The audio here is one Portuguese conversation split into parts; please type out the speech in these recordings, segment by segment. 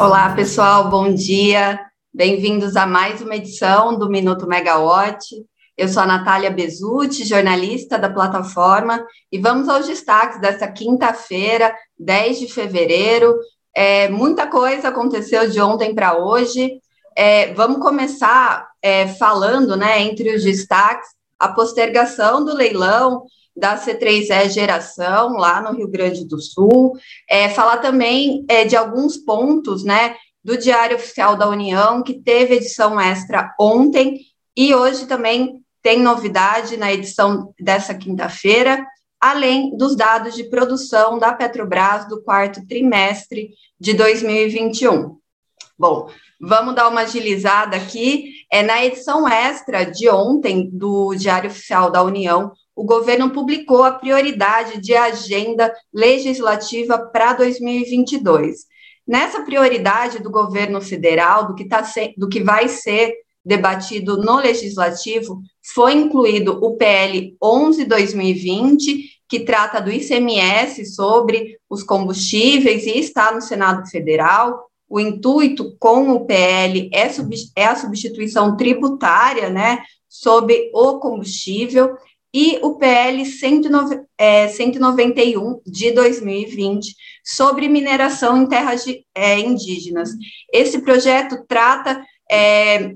Olá, pessoal, bom dia. Bem-vindos a mais uma edição do Minuto Megawatt. Eu sou a Natália Bezutti, jornalista da plataforma, e vamos aos destaques desta quinta-feira, 10 de fevereiro. É, muita coisa aconteceu de ontem para hoje. É, vamos começar é, falando, né, entre os destaques, a postergação do leilão da C3E Geração, lá no Rio Grande do Sul, é, falar também é, de alguns pontos, né, do Diário Oficial da União, que teve edição extra ontem, e hoje também tem novidade na edição dessa quinta-feira, além dos dados de produção da Petrobras do quarto trimestre de 2021. Bom, vamos dar uma agilizada aqui. É na edição extra de ontem do Diário Oficial da União, o governo publicou a prioridade de agenda legislativa para 2022. Nessa prioridade do governo federal, do que, tá do que vai ser debatido no legislativo, foi incluído o PL 11-2020, que trata do ICMS sobre os combustíveis e está no Senado Federal. O intuito com o PL é, é a substituição tributária, né, sobre o combustível e o PL 109, é, 191 de 2020 sobre mineração em terras de, é, indígenas. Esse projeto trata é,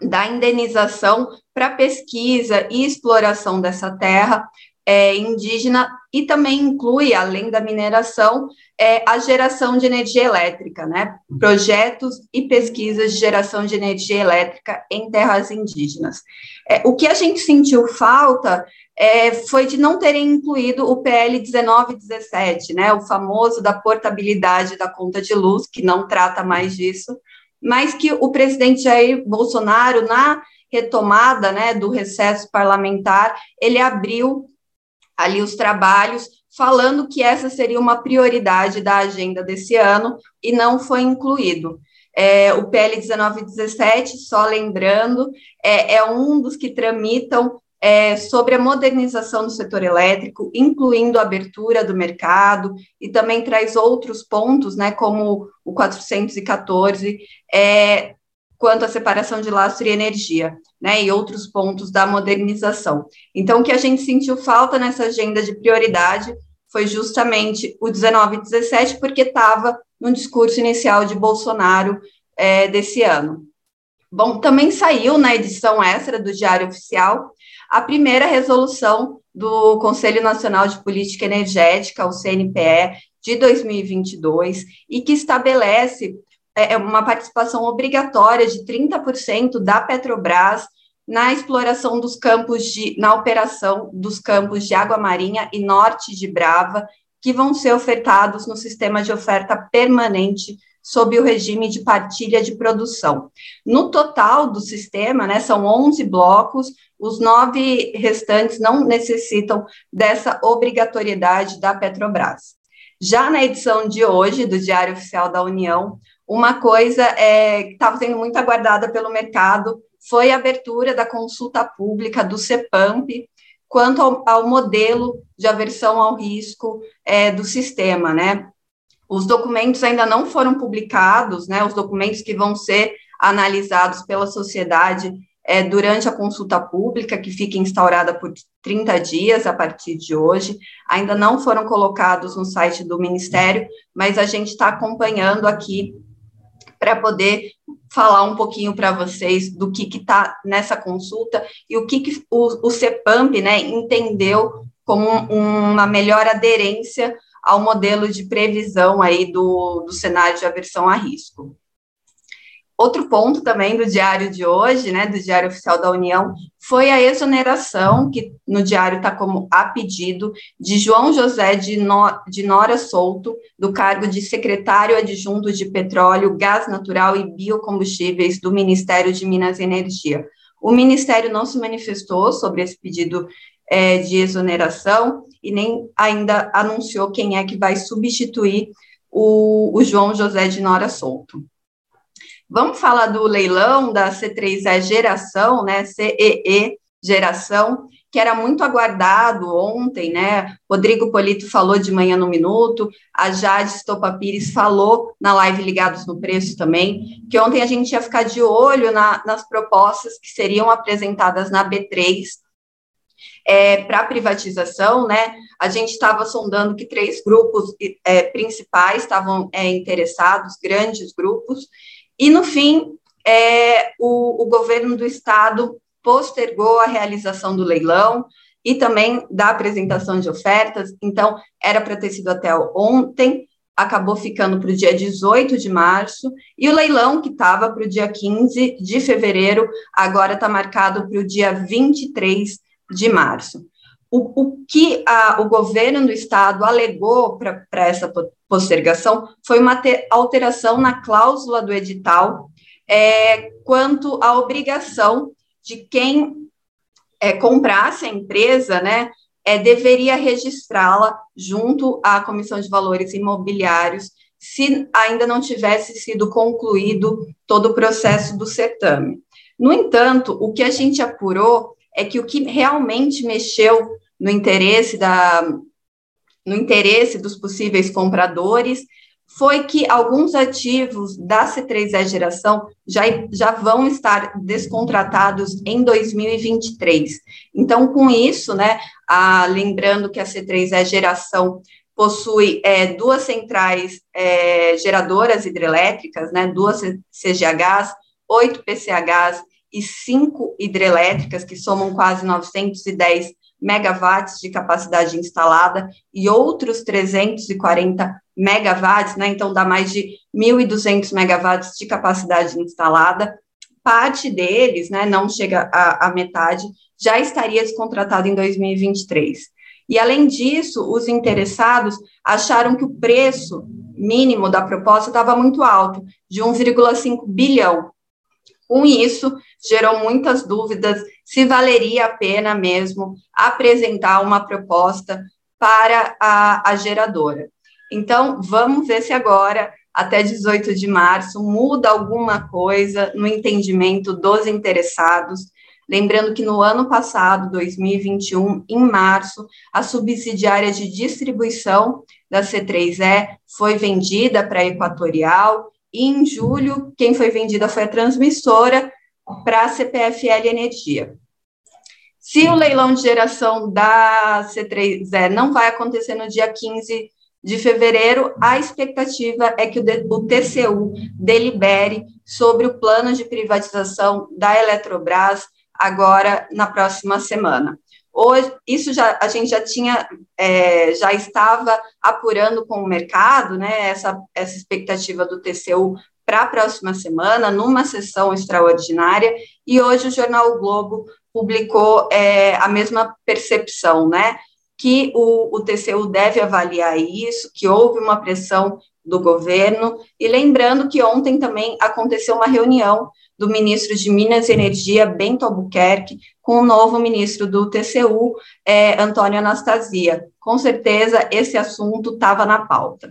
da indenização para pesquisa e exploração dessa terra é, indígena e também inclui, além da mineração, é, a geração de energia elétrica, né? Projetos e pesquisas de geração de energia elétrica em terras indígenas. É, o que a gente sentiu falta é, foi de não terem incluído o PL 1917, né? O famoso da portabilidade da conta de luz, que não trata mais disso, mas que o presidente Jair Bolsonaro, na retomada né, do recesso parlamentar, ele abriu ali os trabalhos, falando que essa seria uma prioridade da agenda desse ano e não foi incluído. É, o PL 1917, só lembrando, é, é um dos que tramitam é, sobre a modernização do setor elétrico, incluindo a abertura do mercado, e também traz outros pontos, né, como o 414, é, quanto à separação de lastro e energia, né, e outros pontos da modernização. Então, o que a gente sentiu falta nessa agenda de prioridade foi justamente o 19 e 17, porque estava no discurso inicial de Bolsonaro é, desse ano. Bom, também saiu na edição extra do Diário Oficial a primeira resolução do Conselho Nacional de Política Energética, o CNPE, de 2022, e que estabelece é, é uma participação obrigatória de 30% da Petrobras na exploração dos campos de, na operação dos campos de água marinha e norte de Brava, que vão ser ofertados no sistema de oferta permanente sob o regime de partilha de produção. No total do sistema, né, são 11 blocos, os nove restantes não necessitam dessa obrigatoriedade da Petrobras. Já na edição de hoje do Diário Oficial da União, uma coisa é, que estava sendo muito aguardada pelo mercado foi a abertura da consulta pública do CEPAMP quanto ao, ao modelo de aversão ao risco é, do sistema, né? Os documentos ainda não foram publicados, né? Os documentos que vão ser analisados pela sociedade é, durante a consulta pública, que fica instaurada por 30 dias a partir de hoje, ainda não foram colocados no site do Ministério, mas a gente está acompanhando aqui para poder falar um pouquinho para vocês do que está nessa consulta e o que, que o, o CEPAMP né, entendeu como um, uma melhor aderência ao modelo de previsão aí do, do cenário de aversão a risco. Outro ponto também do diário de hoje, né, do Diário Oficial da União, foi a exoneração, que no diário está como a pedido, de João José de, no, de Nora Souto, do cargo de secretário adjunto de Petróleo, Gás Natural e Biocombustíveis do Ministério de Minas e Energia. O Ministério não se manifestou sobre esse pedido é, de exoneração e nem ainda anunciou quem é que vai substituir o, o João José de Nora Souto. Vamos falar do leilão da C3E Geração, né, CEE Geração, que era muito aguardado ontem, né? Rodrigo Polito falou de manhã no minuto, a Jade Estopa Pires falou na live Ligados no Preço também, que ontem a gente ia ficar de olho na, nas propostas que seriam apresentadas na B3 é, para privatização, né? A gente estava sondando que três grupos é, principais estavam é, interessados, grandes grupos, e no fim é, o, o governo do estado postergou a realização do leilão e também da apresentação de ofertas, então era para ter sido até ontem, acabou ficando para o dia 18 de março, e o leilão, que estava para o dia 15 de fevereiro, agora está marcado para o dia 23 de março. O, o que a, o governo do estado alegou para essa postergação foi uma alteração na cláusula do edital é, quanto à obrigação de quem é, comprasse a empresa, né, é, deveria registrá-la junto à Comissão de Valores Imobiliários, se ainda não tivesse sido concluído todo o processo do certame. No entanto, o que a gente apurou é que o que realmente mexeu no interesse da no interesse dos possíveis compradores foi que alguns ativos da C3E geração já, já vão estar descontratados em 2023. Então, com isso, né, a, lembrando que a C3E geração possui é, duas centrais é, geradoras hidrelétricas, né, duas CGHs, oito PCHs e cinco hidrelétricas, que somam quase 910 megawatts de capacidade instalada e outros 340 megawatts, né? Então dá mais de 1.200 megawatts de capacidade instalada. Parte deles, né, não chega à, metade, já estaria descontratado em 2023. E além disso, os interessados acharam que o preço mínimo da proposta estava muito alto, de 1,5 bilhão. Com isso, gerou muitas dúvidas se valeria a pena mesmo apresentar uma proposta para a, a geradora. Então, vamos ver se agora, até 18 de março, muda alguma coisa no entendimento dos interessados. Lembrando que no ano passado, 2021, em março, a subsidiária de distribuição da C3E foi vendida para a Equatorial, e em julho, quem foi vendida foi a transmissora para a CPFL Energia. Se o leilão de geração da C3E não vai acontecer no dia 15 de fevereiro, a expectativa é que o, TCU delibere sobre o plano de privatização da Eletrobras agora na próxima semana. Hoje, isso já a gente já tinha, é, já estava apurando com o mercado, né, essa, essa expectativa do TCU para a próxima semana, numa sessão extraordinária, e hoje o jornal o Globo publicou é, a mesma percepção, né? Que o, o TCU deve avaliar isso, que houve uma pressão do governo, e lembrando que ontem também aconteceu uma reunião do ministro de Minas e Energia, Bento Albuquerque, com o novo ministro do TCU, é, Antônio Anastasia. Com certeza esse assunto estava na pauta.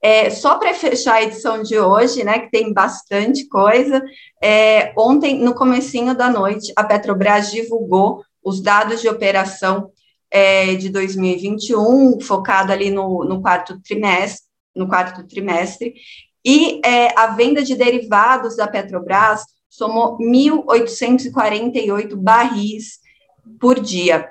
É, só para fechar a edição de hoje, né, que tem bastante coisa, é, ontem, no comecinho da noite, a Petrobras divulgou os dados de operação é, de 2021, focado ali no, no, quarto trimestre, no quarto trimestre, e é, a venda de derivados da Petrobras somou 1.848 barris por dia.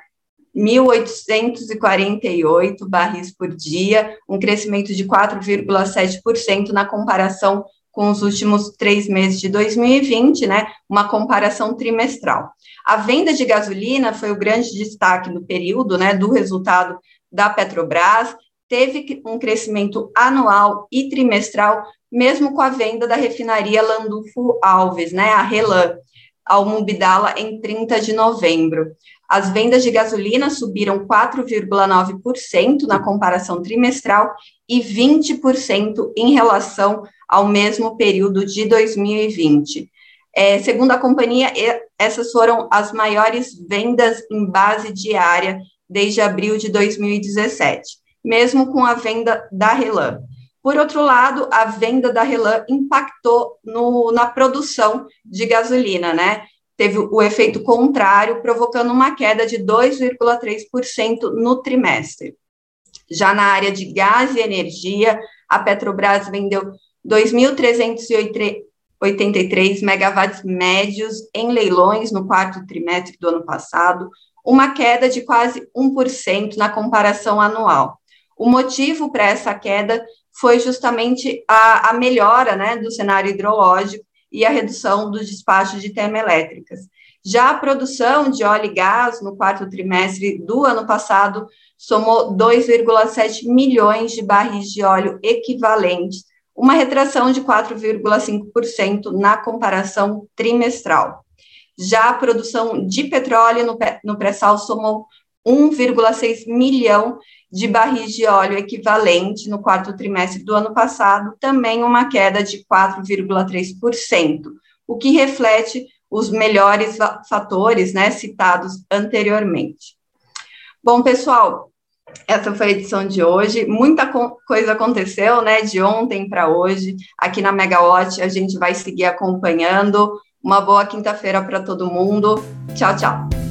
1.848 barris por dia, um crescimento de 4,7% na comparação com os últimos três meses de 2020, né? Uma comparação trimestral. A venda de gasolina foi o grande destaque no período, né? Do resultado da Petrobras, teve um crescimento anual e trimestral, mesmo com a venda da refinaria Landulfo Alves, né? A Relan ao Mubidala em 30 de novembro. As vendas de gasolina subiram 4,9% na comparação trimestral e 20% em relação ao mesmo período de 2020. É, segundo a companhia, essas foram as maiores vendas em base diária desde abril de 2017, mesmo com a venda da Relan. Por outro lado, a venda da Relan impactou no, na produção de gasolina, né? teve o efeito contrário, provocando uma queda de 2,3% no trimestre. Já na área de gás e energia, a Petrobras vendeu 2.383 megawatts médios em leilões no quarto trimestre do ano passado, uma queda de quase 1% na comparação anual. O motivo para essa queda foi justamente a, a melhora né, do cenário hidrológico e a redução dos despachos de termoelétricas. Já a produção de óleo e gás no quarto trimestre do ano passado somou 2,7 milhões de barris de óleo equivalentes, uma retração de 4,5% na comparação trimestral. Já a produção de petróleo no, no pré-sal somou 1,6 milhão de barris de óleo equivalente no quarto trimestre do ano passado, também uma queda de 4,3%, o que reflete os melhores fatores né, citados anteriormente. Bom, pessoal, essa foi a edição de hoje. Muita coisa aconteceu, né, de ontem para hoje. Aqui na Megawatt a gente vai seguir acompanhando. Uma boa quinta-feira para todo mundo. Tchau, tchau.